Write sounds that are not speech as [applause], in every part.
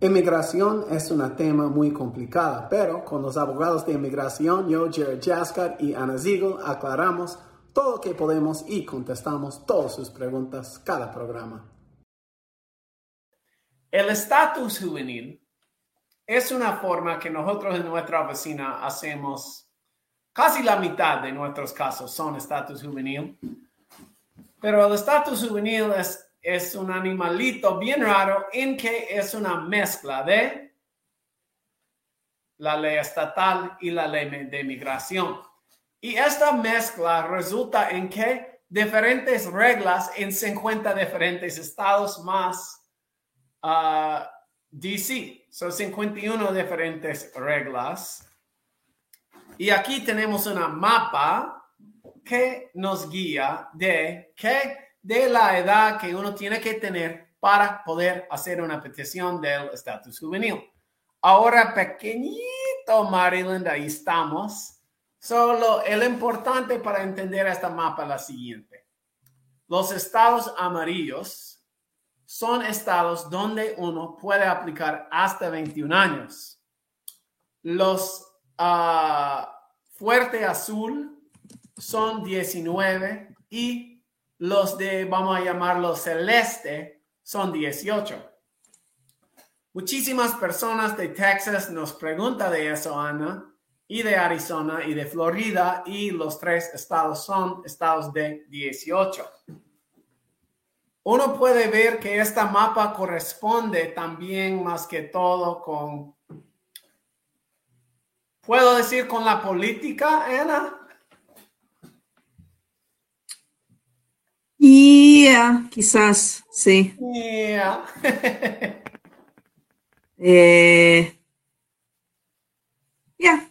Inmigración es un tema muy complicado, pero con los abogados de inmigración, yo, Jared Jaskar y Ana Ziegel, aclaramos todo lo que podemos y contestamos todas sus preguntas cada programa. El estatus juvenil es una forma que nosotros en nuestra oficina hacemos casi la mitad de nuestros casos son estatus juvenil. Pero el estatus juvenil es es un animalito bien raro en que es una mezcla de la ley estatal y la ley de migración. Y esta mezcla resulta en que diferentes reglas en 50 diferentes estados más uh, DC. Son 51 diferentes reglas. Y aquí tenemos una mapa que nos guía de que de la edad que uno tiene que tener para poder hacer una petición del estatus juvenil. Ahora, pequeñito Maryland, ahí estamos. Solo el importante para entender esta mapa es la siguiente. Los estados amarillos son estados donde uno puede aplicar hasta 21 años. Los uh, fuerte azul son 19 y los de, vamos a llamarlo celeste, son 18. Muchísimas personas de Texas nos preguntan de eso, Ana, y de Arizona y de Florida, y los tres estados son estados de 18. Uno puede ver que esta mapa corresponde también más que todo con, puedo decir, con la política, Ana. Yeah, quizás, sí. Yeah. [laughs] eh, yeah.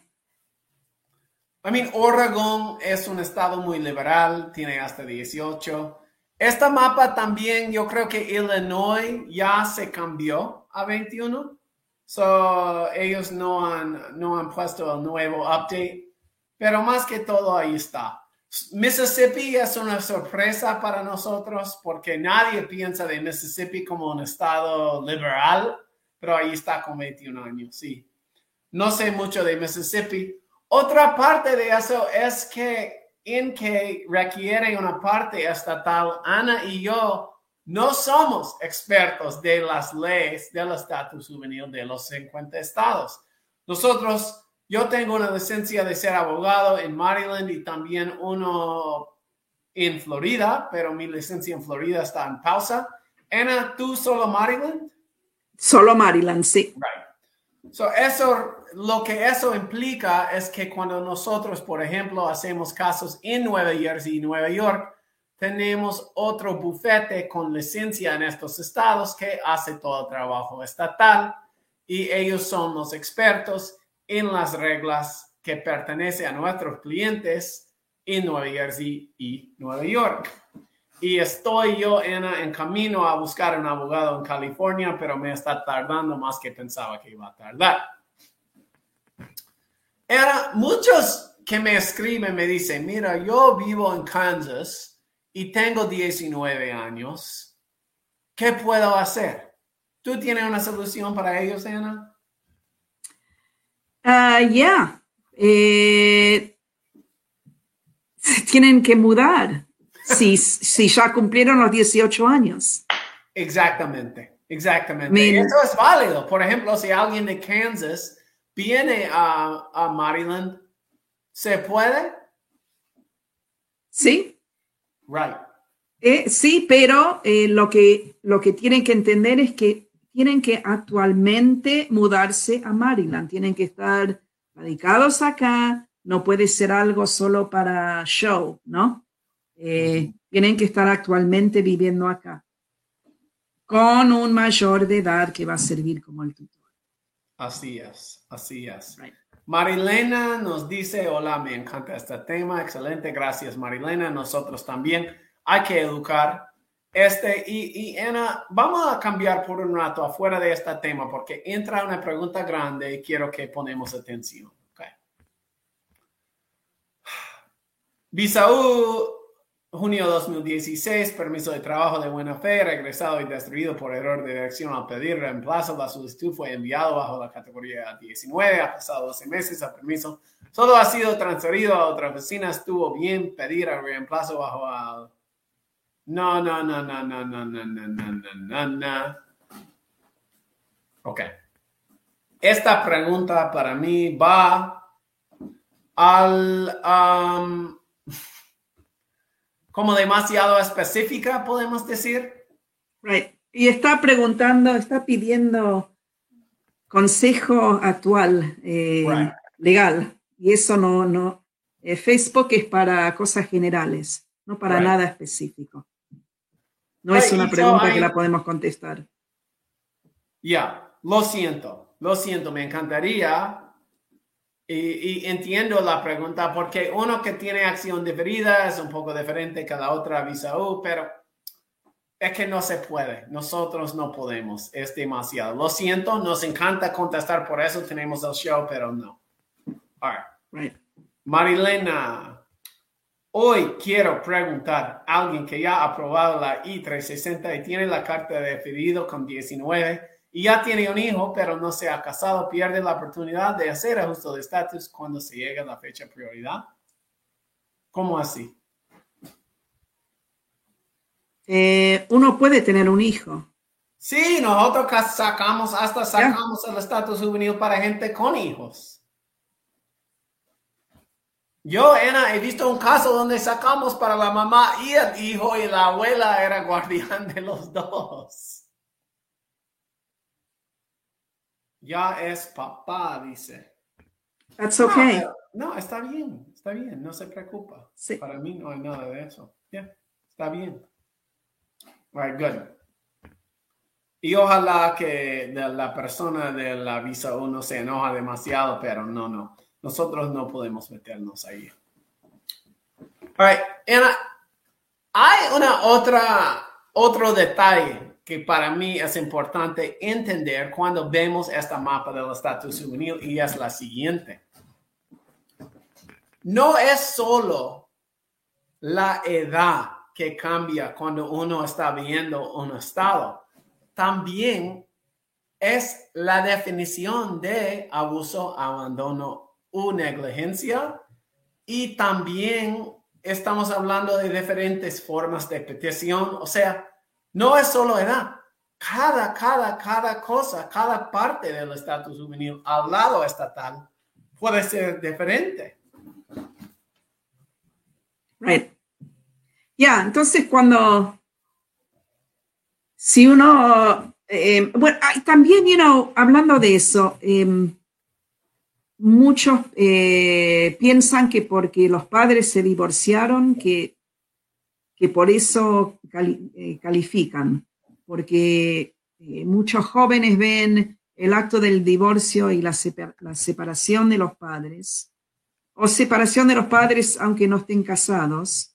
I mean, Oregon es un estado muy liberal, tiene hasta 18. Esta mapa también, yo creo que Illinois ya se cambió a 21. So, ellos no han, no han puesto el nuevo update, pero más que todo ahí está. Mississippi es una sorpresa para nosotros porque nadie piensa de Mississippi como un estado liberal, pero ahí está con 21 años, sí. No sé mucho de Mississippi. Otra parte de eso es que en que requiere una parte estatal, Ana y yo no somos expertos de las leyes del estatus juvenil de los 50 estados. Nosotros yo tengo una licencia de ser abogado en Maryland y también uno en Florida, pero mi licencia en Florida está en pausa. Ana, ¿tú solo Maryland? Solo Maryland, sí. Right. So eso, lo que eso implica es que cuando nosotros, por ejemplo, hacemos casos en Nueva Jersey y Nueva York, tenemos otro bufete con licencia en estos estados que hace todo el trabajo estatal y ellos son los expertos en las reglas que pertenecen a nuestros clientes en Nueva Jersey y Nueva York. Y estoy yo en, en camino a buscar un abogado en California, pero me está tardando más que pensaba que iba a tardar. Era muchos que me escriben me dicen, mira, yo vivo en Kansas y tengo 19 años. ¿Qué puedo hacer? ¿Tú tienes una solución para ellos, Ana? Ah, ya. Eh, tienen que mudar si, si ya cumplieron los 18 años. Exactamente, exactamente. Eso es válido. Por ejemplo, si alguien de Kansas viene a, a Maryland, ¿se puede? Sí. Right. Eh, sí, pero eh, lo, que, lo que tienen que entender es que tienen que actualmente mudarse a Maryland, tienen que estar radicados acá, no puede ser algo solo para show, ¿no? Eh, tienen que estar actualmente viviendo acá, con un mayor de edad que va a servir como el tutor. Así es, así es. Marilena nos dice, hola, me encanta este tema, excelente, gracias Marilena, nosotros también hay que educar este, y, y Ana, vamos a cambiar por un rato afuera de este tema porque entra una pregunta grande y quiero que ponemos atención. Okay. Bisaú junio 2016, permiso de trabajo de buena fe, regresado y destruido por error de dirección al pedir reemplazo. La solicitud fue enviado bajo la categoría 19. Ha pasado 12 meses el permiso. Solo ha sido transferido a otra oficina. Estuvo bien pedir el reemplazo bajo al... No, no, no, no, no, no, no, no, no, no, no. Ok. Esta pregunta para mí va al... Um, como demasiado específica, podemos decir. Right. Y está preguntando, está pidiendo consejo actual, eh, Right. legal. Y eso no, no. eh, Facebook es para cosas generales, no para Right. nada específico. No es una pregunta que la podemos contestar. Ya, lo siento, lo siento, me encantaría. Y, y entiendo la pregunta porque uno que tiene acción diferida es un poco diferente que la otra visa U, pero es que no se puede. Nosotros no podemos. Es demasiado. Lo siento, nos encanta contestar por eso. Tenemos el show, pero no. All right. Right. Marilena, hoy quiero preguntar a alguien que ya ha aprobado la I-360 y tiene la carta de pedido con 19 y ya tiene un hijo, pero no se ha casado, pierde la oportunidad de hacer ajuste de estatus cuando se llega la fecha prioridad. ¿Cómo así? Eh, uno puede tener un hijo. Sí, nosotros ca- sacamos, hasta sacamos el estatus juvenil para gente con hijos. Yo, Ana, he visto un caso donde sacamos para la mamá y el hijo y la abuela era guardián de los dos. Ya es papá, dice. That's No, okay. pero- No, está bien, está bien, no se preocupa. Sí. Para mí no hay nada de eso. Ya, está bien. Right, good. Y ojalá que la persona de la visa uno se enoja demasiado, pero no, no. Nosotros no podemos meternos ahí. All right, hay una otra, otro detalle que para mí es importante entender cuando vemos este mapa del estatus juvenil y es la siguiente. No es solo la edad que cambia cuando uno está viendo un estado, también es la definición de abuso, abandono negligencia y también estamos hablando de diferentes formas de petición, o sea, no es solo edad. Cada, cada, cada cosa, cada parte del estatus juvenil al lado estatal puede ser diferente. Right. Ya, entonces cuando, si uno, eh, bueno, hay también, you know, hablando de eso, em, muchos eh, piensan que porque los padres se divorciaron, que, que por eso eh, califican, porque eh, muchos jóvenes ven el acto del divorcio y la, la separación de los padres, o separación de los padres aunque no estén casados,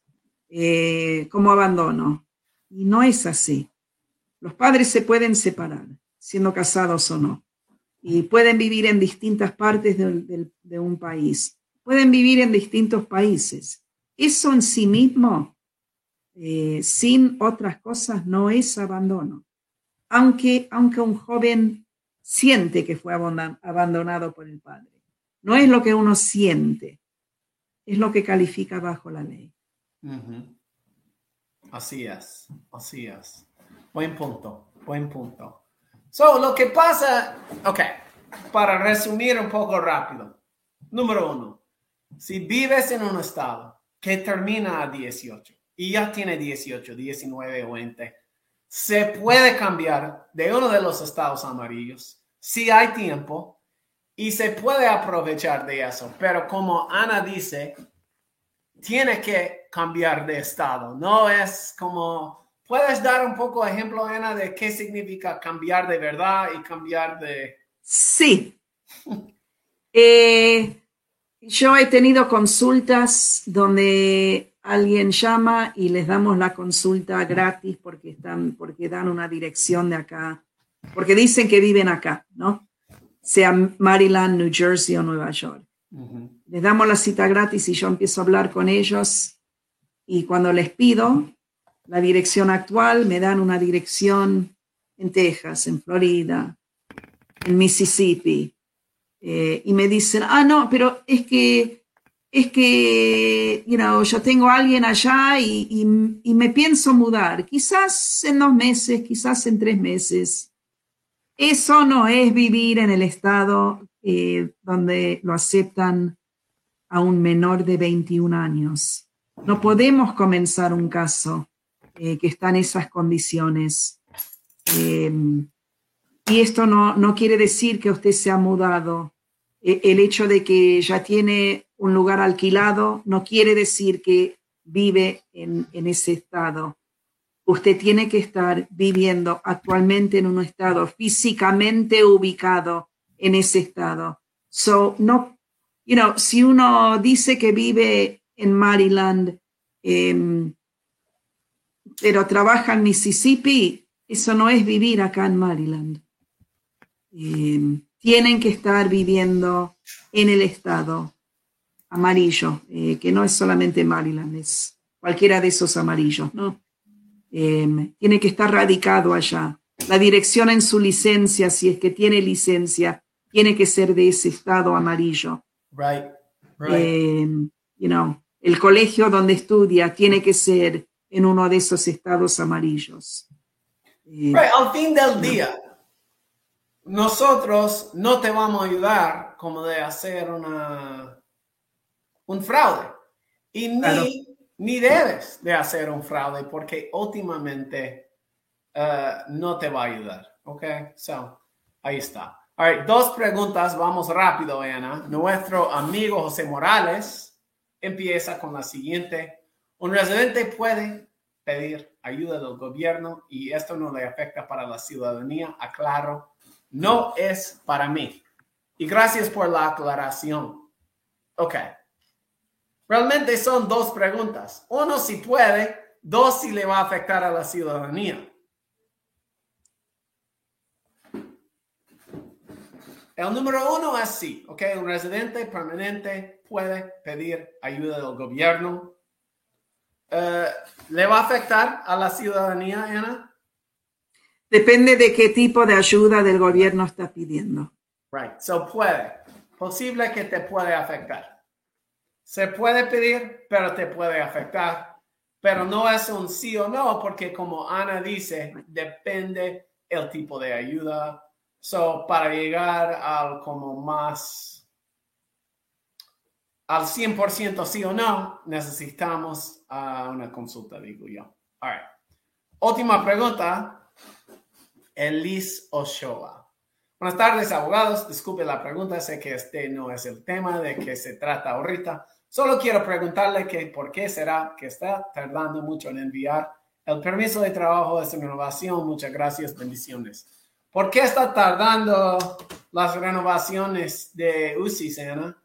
como abandono. Y no es así. Los padres se pueden separar, siendo casados o no y pueden vivir en distintas partes del- de, un país, pueden vivir en distintos países. Eso en sí mismo, eh, sin otras cosas, no es abandono. Aunque, aunque un joven siente que fue abandon- abandonado por el padre. No es lo que uno siente, es lo que califica bajo la ley. Así es, así es. Buen punto, buen punto. So, lo que pasa, ok, para resumir un poco rápido. Número uno, si vives en un estado que termina a 18 y ya tiene 18, 19 o 20, se puede cambiar de uno de los estados amarillos si hay tiempo y se puede aprovechar de eso. Pero como Ana dice, tiene que cambiar de estado. No es como, ¿puedes dar un poco de ejemplo, Ana, de qué significa cambiar de verdad y cambiar de... Sí. [laughs] Eh, yo he tenido consultas donde alguien llama y les damos la consulta gratis porque están, porque dan una dirección de acá, porque dicen que viven acá, ¿no? Sea Maryland, New Jersey o Nueva York. Ujú. Les damos la cita gratis y yo empiezo a hablar con ellos y cuando les pido la dirección actual, me dan una dirección en Texas, en Florida, en Mississippi. Eh, y me dicen, ah, no, pero es que, es que, you know, yo tengo a alguien allá y, me pienso mudar, quizás en dos meses, quizás en tres meses. Eso no es vivir en el estado eh, donde lo aceptan a un menor de 21 años. No podemos comenzar un caso eh, que está en esas condiciones. Em, y esto no, no, quiere decir que usted se ha mudado. E, el hecho de que ya tiene un lugar alquilado no quiere decir que vive en, en ese estado. Usted tiene que estar viviendo actualmente en un estado físicamente ubicado en ese estado. So, no, you know, si uno dice que vive en Maryland, em, pero trabaja en Mississippi, eso no es vivir acá en Maryland. Em, tienen que estar viviendo en el estado amarillo, eh, que no es solamente Maryland, es cualquiera de esos amarillos, ¿no? Em, tiene que estar radicado allá. La dirección en su licencia, si es que tiene licencia, tiene que ser de ese estado amarillo. Right. Em, you know, el colegio donde estudia tiene que ser en uno de esos estados amarillos. Eh, Al fin del día, nosotros no te vamos a ayudar como de hacer una, un fraude. Y ni, ni debes de hacer un fraude porque últimamente eh, no te va a ayudar. Ok, so, ahí está. All dos preguntas, vamos rápido, Ana. Nuestro amigo José Morales empieza con la siguiente. Un residente puede pedir ayuda del gobierno y esto no le afecta para la ciudadanía. Aclaro, no es para mí. Y gracias por la aclaración. Ok. Realmente son dos preguntas. Uno si puede, dos si le va a afectar a la ciudadanía. El número uno es sí, ¿ok? Un residente permanente puede pedir ayuda del gobierno. Eh, ¿Le va a afectar a la ciudadanía, Ana? Depende de qué tipo de ayuda del gobierno está pidiendo. Right, so puede. Posible que te puede afectar. Se puede pedir, pero te puede afectar. Pero no es un sí o no, porque como Ana dice, depende el tipo de ayuda, So, para llegar al como más, al 100% sí o no, necesitamos uh, una consulta, digo yo. All. Última pregunta, Elis Ochoa. Buenas tardes, abogados. Disculpe la pregunta, sé que este no es el tema de que se trata ahorita. Solo quiero preguntarle que por qué será que está tardando mucho en enviar el permiso de trabajo de su renovación. Muchas gracias, bendiciones. ¿Por qué está tardando las renovaciones de UCI, Ana?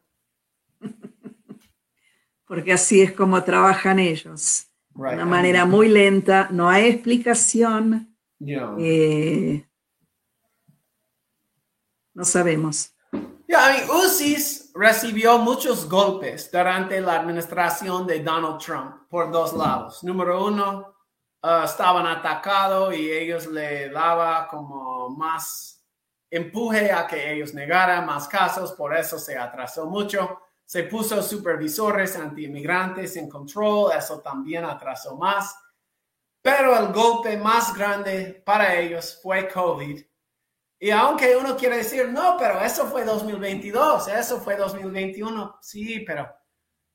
Porque así es como trabajan ellos. De una manera muy lenta, no hay explicación. Eh, no sabemos. Yeah, UCI recibió muchos golpes durante la administración de Donald Trump por dos lados. Número uno, uh, estaban atacados y ellos le daba como más empuje a que ellos negaran más casos, por eso se atrasó mucho. Se puso supervisores anti-inmigrantes en control, eso también atrasó más. Pero el golpe más grande para ellos fue COVID. Y aunque uno quiere decir, no, pero eso fue 2022, eso fue 2021, sí, pero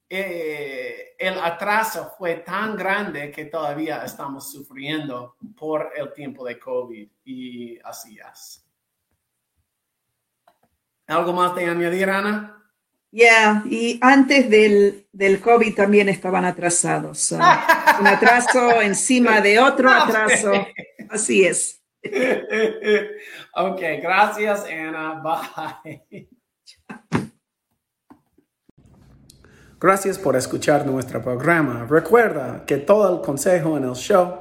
eh, el atraso fue tan grande que todavía estamos sufriendo por el tiempo de COVID y así es. ¿Algo más de añadir, Ana? Ya, y antes del, del, COVID también estaban atrasados. un atraso encima de otro [laughs] atraso. Así es. ok, gracias, Ana. Bye. Gracias por escuchar nuestro programa. Recuerda que todo el consejo en el show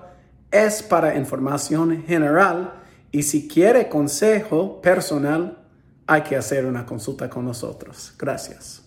es para información general y si quiere consejo personal, hay que hacer una consulta con nosotros. Gracias.